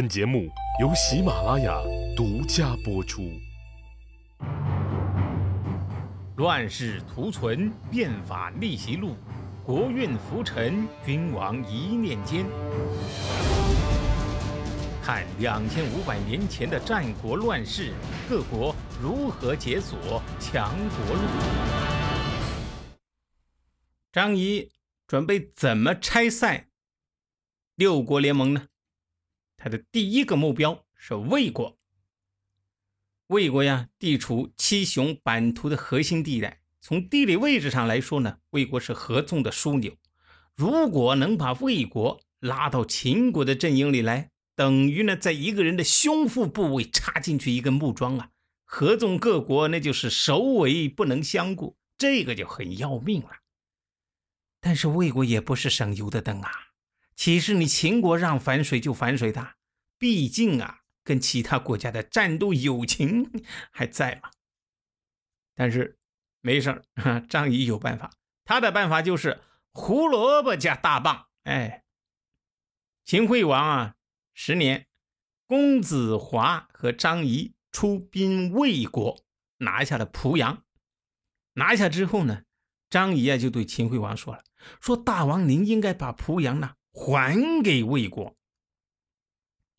本节目由喜马拉雅独家播出。乱世图存，变法逆袭录，国运浮沉，君王一念间。看两千五百年前的战国乱世，各国如何解锁强国路。张仪准备怎么拆散六国联盟呢？他的第一个目标是魏国。魏国呀，地处七雄版图的核心地带，从地理位置上来说呢，魏国是合纵的枢纽。如果能把魏国拉到秦国的阵营里来，等于呢，在一个人的胸腹部位插进去一根木桩啊！合纵各国，那就是首尾不能相顾，这个就很要命了。但是魏国也不是省油的灯啊。岂是你秦国让反水就反水的？毕竟啊，跟其他国家的战斗友情 还在嘛。但是没事儿，张仪有办法。他的办法就是胡萝卜加大棒。哎，秦惠王啊，十年，公子华和张仪出兵魏国，拿下了濮阳。拿下之后呢，张仪啊就对秦惠王说了：“说大王您应该把濮阳呢。”还给魏国，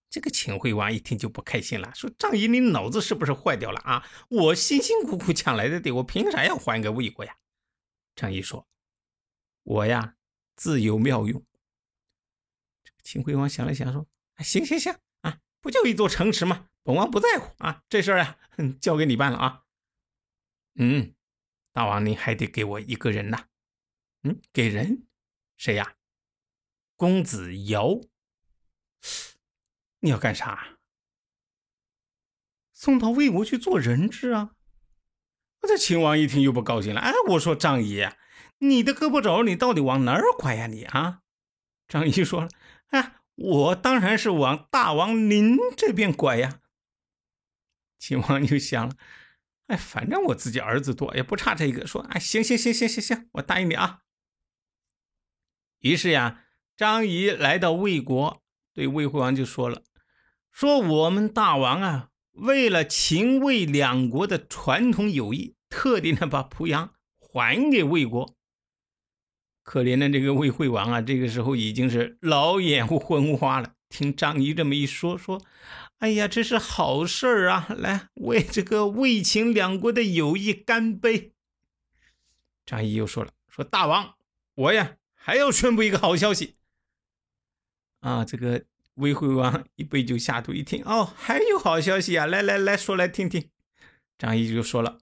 这个秦惠王一听就不开心了，说：“张仪，你脑子是不是坏掉了啊？我辛辛苦苦抢来的地，我凭啥要还给魏国呀？”张仪说：“我呀，自有妙用。”秦惠王想了想，说：“行行行啊，不就一座城池吗？本王不在乎啊，这事儿啊，交给你办了啊。”嗯，大王您还得给我一个人呐。嗯，给人谁呀？公子瑶，你要干啥？送到魏国去做人质啊！我这秦王一听又不高兴了。哎，我说张仪，你的胳膊肘你到底往哪儿拐呀？你啊！张仪说了：“哎，我当然是往大王您这边拐呀。”秦王就想了：“哎，反正我自己儿子多，也不差这一个。”说：“哎，行行行行行行，我答应你啊。”于是呀。张仪来到魏国，对魏惠王就说了：“说我们大王啊，为了秦魏两国的传统友谊，特地呢把濮阳还给魏国。可怜的这个魏惠王啊，这个时候已经是老眼昏花了。听张仪这么一说，说：‘哎呀，这是好事儿啊！来为这个魏秦两国的友谊干杯。’张仪又说了：‘说大王，我呀还要宣布一个好消息。’啊，这个魏惠王一杯酒下肚，一听哦，还有好消息啊！来来来说来听听。张仪就说了：“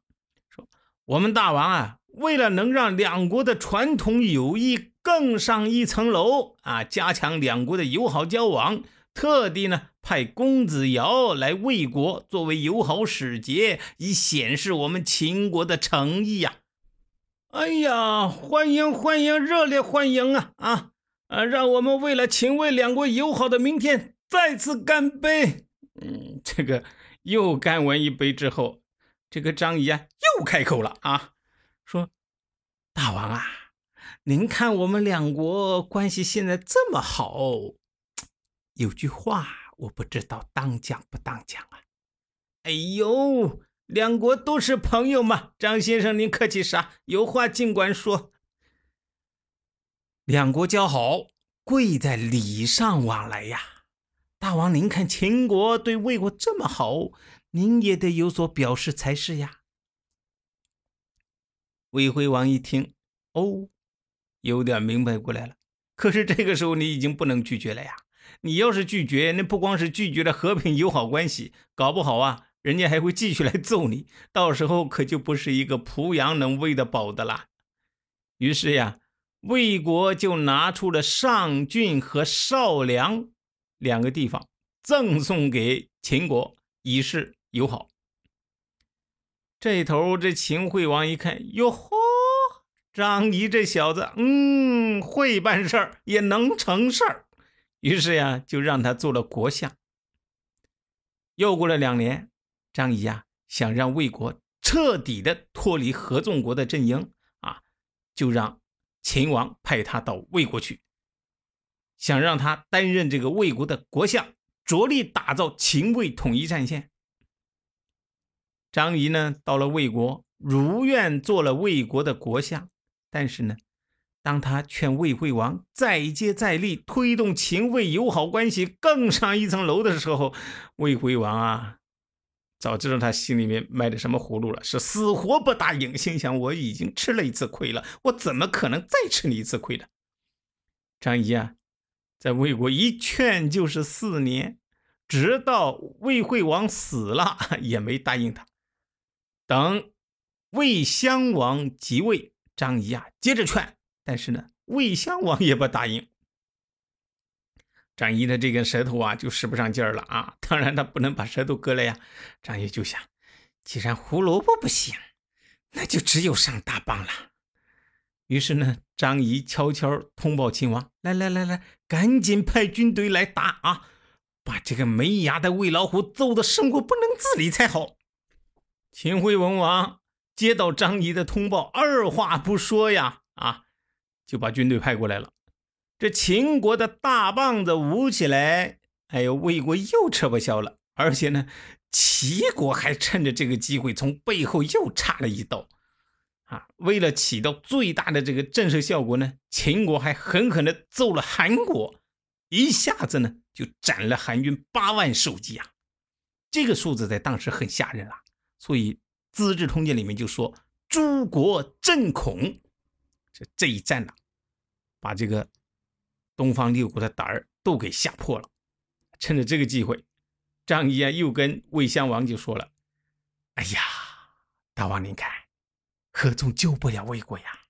说我们大王啊，为了能让两国的传统友谊更上一层楼啊，加强两国的友好交往，特地呢派公子瑶来魏国作为友好使节，以显示我们秦国的诚意呀！哎呀，欢迎欢迎，热烈欢迎啊啊！”啊，让我们为了秦魏两国友好的明天再次干杯！嗯，这个又干完一杯之后，这个张仪啊又开口了啊，说：“大王啊，您看我们两国关系现在这么好，有句话我不知道当讲不当讲啊。”哎呦，两国都是朋友嘛，张先生您客气啥？有话尽管说。两国交好，贵在礼尚往来呀。大王，您看秦国对魏国这么好，您也得有所表示才是呀。魏惠王一听，哦，有点明白过来了。可是这个时候你已经不能拒绝了呀。你要是拒绝，那不光是拒绝了和平友好关系，搞不好啊，人家还会继续来揍你。到时候可就不是一个濮阳能喂得饱的啦。于是呀。魏国就拿出了上郡和少梁两个地方，赠送给秦国，以示友好。这头这秦惠王一看，哟呵，张仪这小子，嗯，会办事儿，也能成事儿。于是呀，就让他做了国相。又过了两年，张仪呀，想让魏国彻底的脱离合纵国的阵营啊，就让。秦王派他到魏国去，想让他担任这个魏国的国相，着力打造秦魏统一战线。张仪呢，到了魏国，如愿做了魏国的国相。但是呢，当他劝魏惠王再接再厉，推动秦魏友好关系更上一层楼的时候，魏惠王啊，早知道他心里面卖的什么葫芦了，是死活不答应。心想：我已经吃了一次亏了，我怎么可能再吃你一次亏的？张仪啊，在魏国一劝就是四年，直到魏惠王死了，也没答应他。等魏襄王即位，张仪啊接着劝，但是呢，魏襄王也不答应。张仪的这根舌头啊就使不上劲儿了啊！当然他不能把舌头割了呀。张仪就想，既然胡萝卜不行，那就只有上大棒了。于是呢，张仪悄悄通报秦王：“来来来来，赶紧派军队来打啊！把这个没牙的魏老虎揍得生活不能自理才好。”秦惠文王接到张仪的通报，二话不说呀，啊，就把军队派过来了。这秦国的大棒子舞起来，哎呦，魏国又吃不消了。而且呢，齐国还趁着这个机会从背后又插了一刀。啊，为了起到最大的这个震慑效果呢，秦国还狠狠地揍了韩国，一下子呢就斩了韩军八万首级啊！这个数字在当时很吓人了。所以《资治通鉴》里面就说：“诸国震恐。”这这一战呢，把这个东方六国的胆儿都给吓破了。趁着这个机会，张仪啊又跟魏襄王就说了：“哎呀，大王您看，何总救不了魏国呀！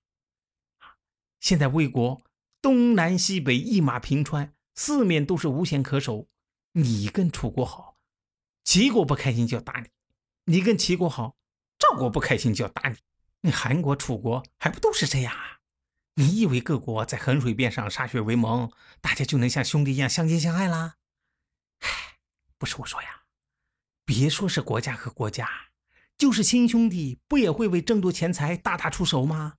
现在魏国东南西北一马平川，四面都是无险可守。你跟楚国好，齐国不开心就要打你。”你跟齐国好，赵国不开心就要打你。你韩国、楚国还不都是这样啊？你以为各国在衡水边上歃血为盟，大家就能像兄弟一样相亲相爱啦？唉，不是我说呀，别说是国家和国家，就是亲兄弟，不也会为争夺钱财大打出手吗？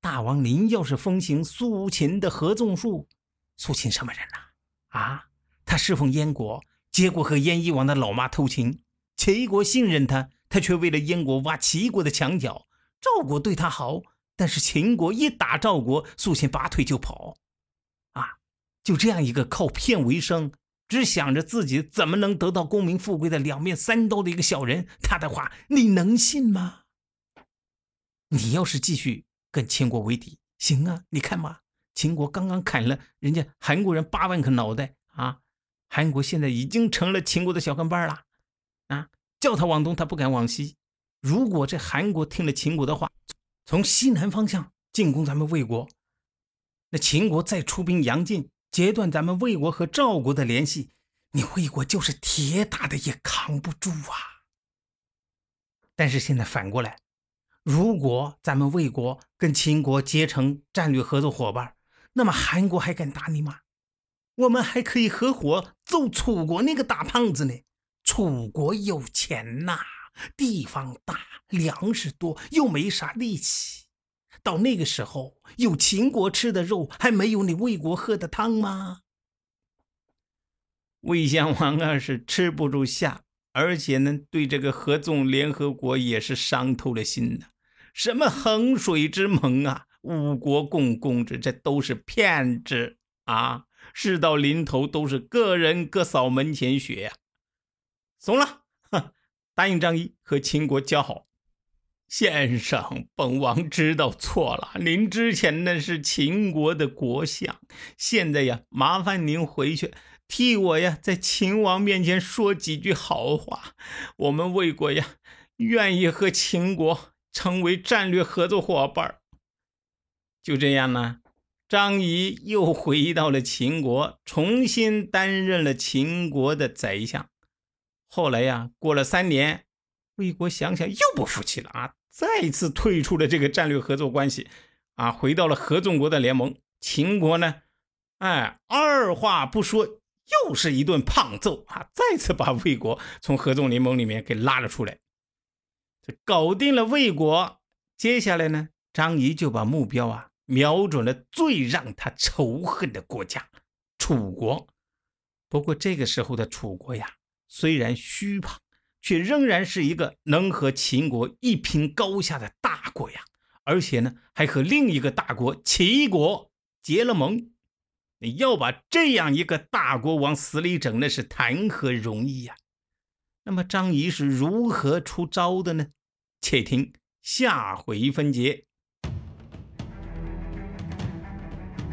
大王您要是奉行苏秦的合纵术，苏秦什么人呐？啊，他侍奉燕国，结果和燕翼王的老妈偷情。齐国信任他，他却为了燕国挖齐国的墙角。赵国对他好，但是秦国一打赵国，苏秦拔腿就跑。啊，就这样一个靠骗为生，只想着自己怎么能得到功名富贵的两面三刀的一个小人，他的话你能信吗？你要是继续跟秦国为敌，行啊，你看嘛，秦国刚刚砍了人家韩国人八万颗脑袋啊，韩国现在已经成了秦国的小跟班了。啊，叫他往东，他不敢往西。如果这韩国听了秦国的话，从西南方向进攻咱们魏国，那秦国再出兵杨进，截断咱们魏国和赵国的联系，你魏国就是铁打的也扛不住啊。但是现在反过来，如果咱们魏国跟秦国结成战略合作伙伴，那么韩国还敢打你吗？我们还可以合伙揍楚国那个大胖子呢。楚国有钱呐，地方大，粮食多，又没啥力气。到那个时候，有秦国吃的肉，还没有你魏国喝的汤吗？魏襄王啊，是吃不住下，而且呢，对这个合纵联合国也是伤透了心呐。什么衡水之盟啊，五国共共之，这都是骗子啊！事到临头，都是个人各扫门前雪呀。怂了，答应张仪和秦国交好。先生，本王知道错了。您之前那是秦国的国相，现在呀，麻烦您回去替我呀，在秦王面前说几句好话。我们魏国呀，愿意和秦国成为战略合作伙伴。就这样呢，张仪又回到了秦国，重新担任了秦国的宰相。后来呀，过了三年，魏国想想又不服气了啊，再次退出了这个战略合作关系，啊，回到了合纵国的联盟。秦国呢，哎，二话不说，又是一顿胖揍啊，再次把魏国从合纵联盟里面给拉了出来。这搞定了魏国，接下来呢，张仪就把目标啊瞄准了最让他仇恨的国家——楚国。不过这个时候的楚国呀，虽然虚胖，却仍然是一个能和秦国一拼高下的大国呀。而且呢，还和另一个大国齐国结了盟。你要把这样一个大国往死里整，那是谈何容易呀！那么张仪是如何出招的呢？且听下回分解。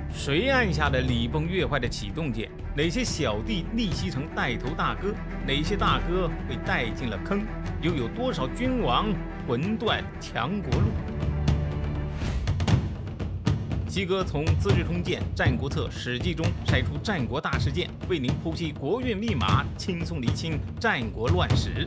谁按下了礼崩乐坏的启动键？哪些小弟逆袭成带头大哥？哪些大哥被带进了坑？又有多少君王魂断强国路？西哥从《资治通鉴》《战国策》《史记》中筛出战国大事件，为您剖析国运密码，轻松厘清战国乱史。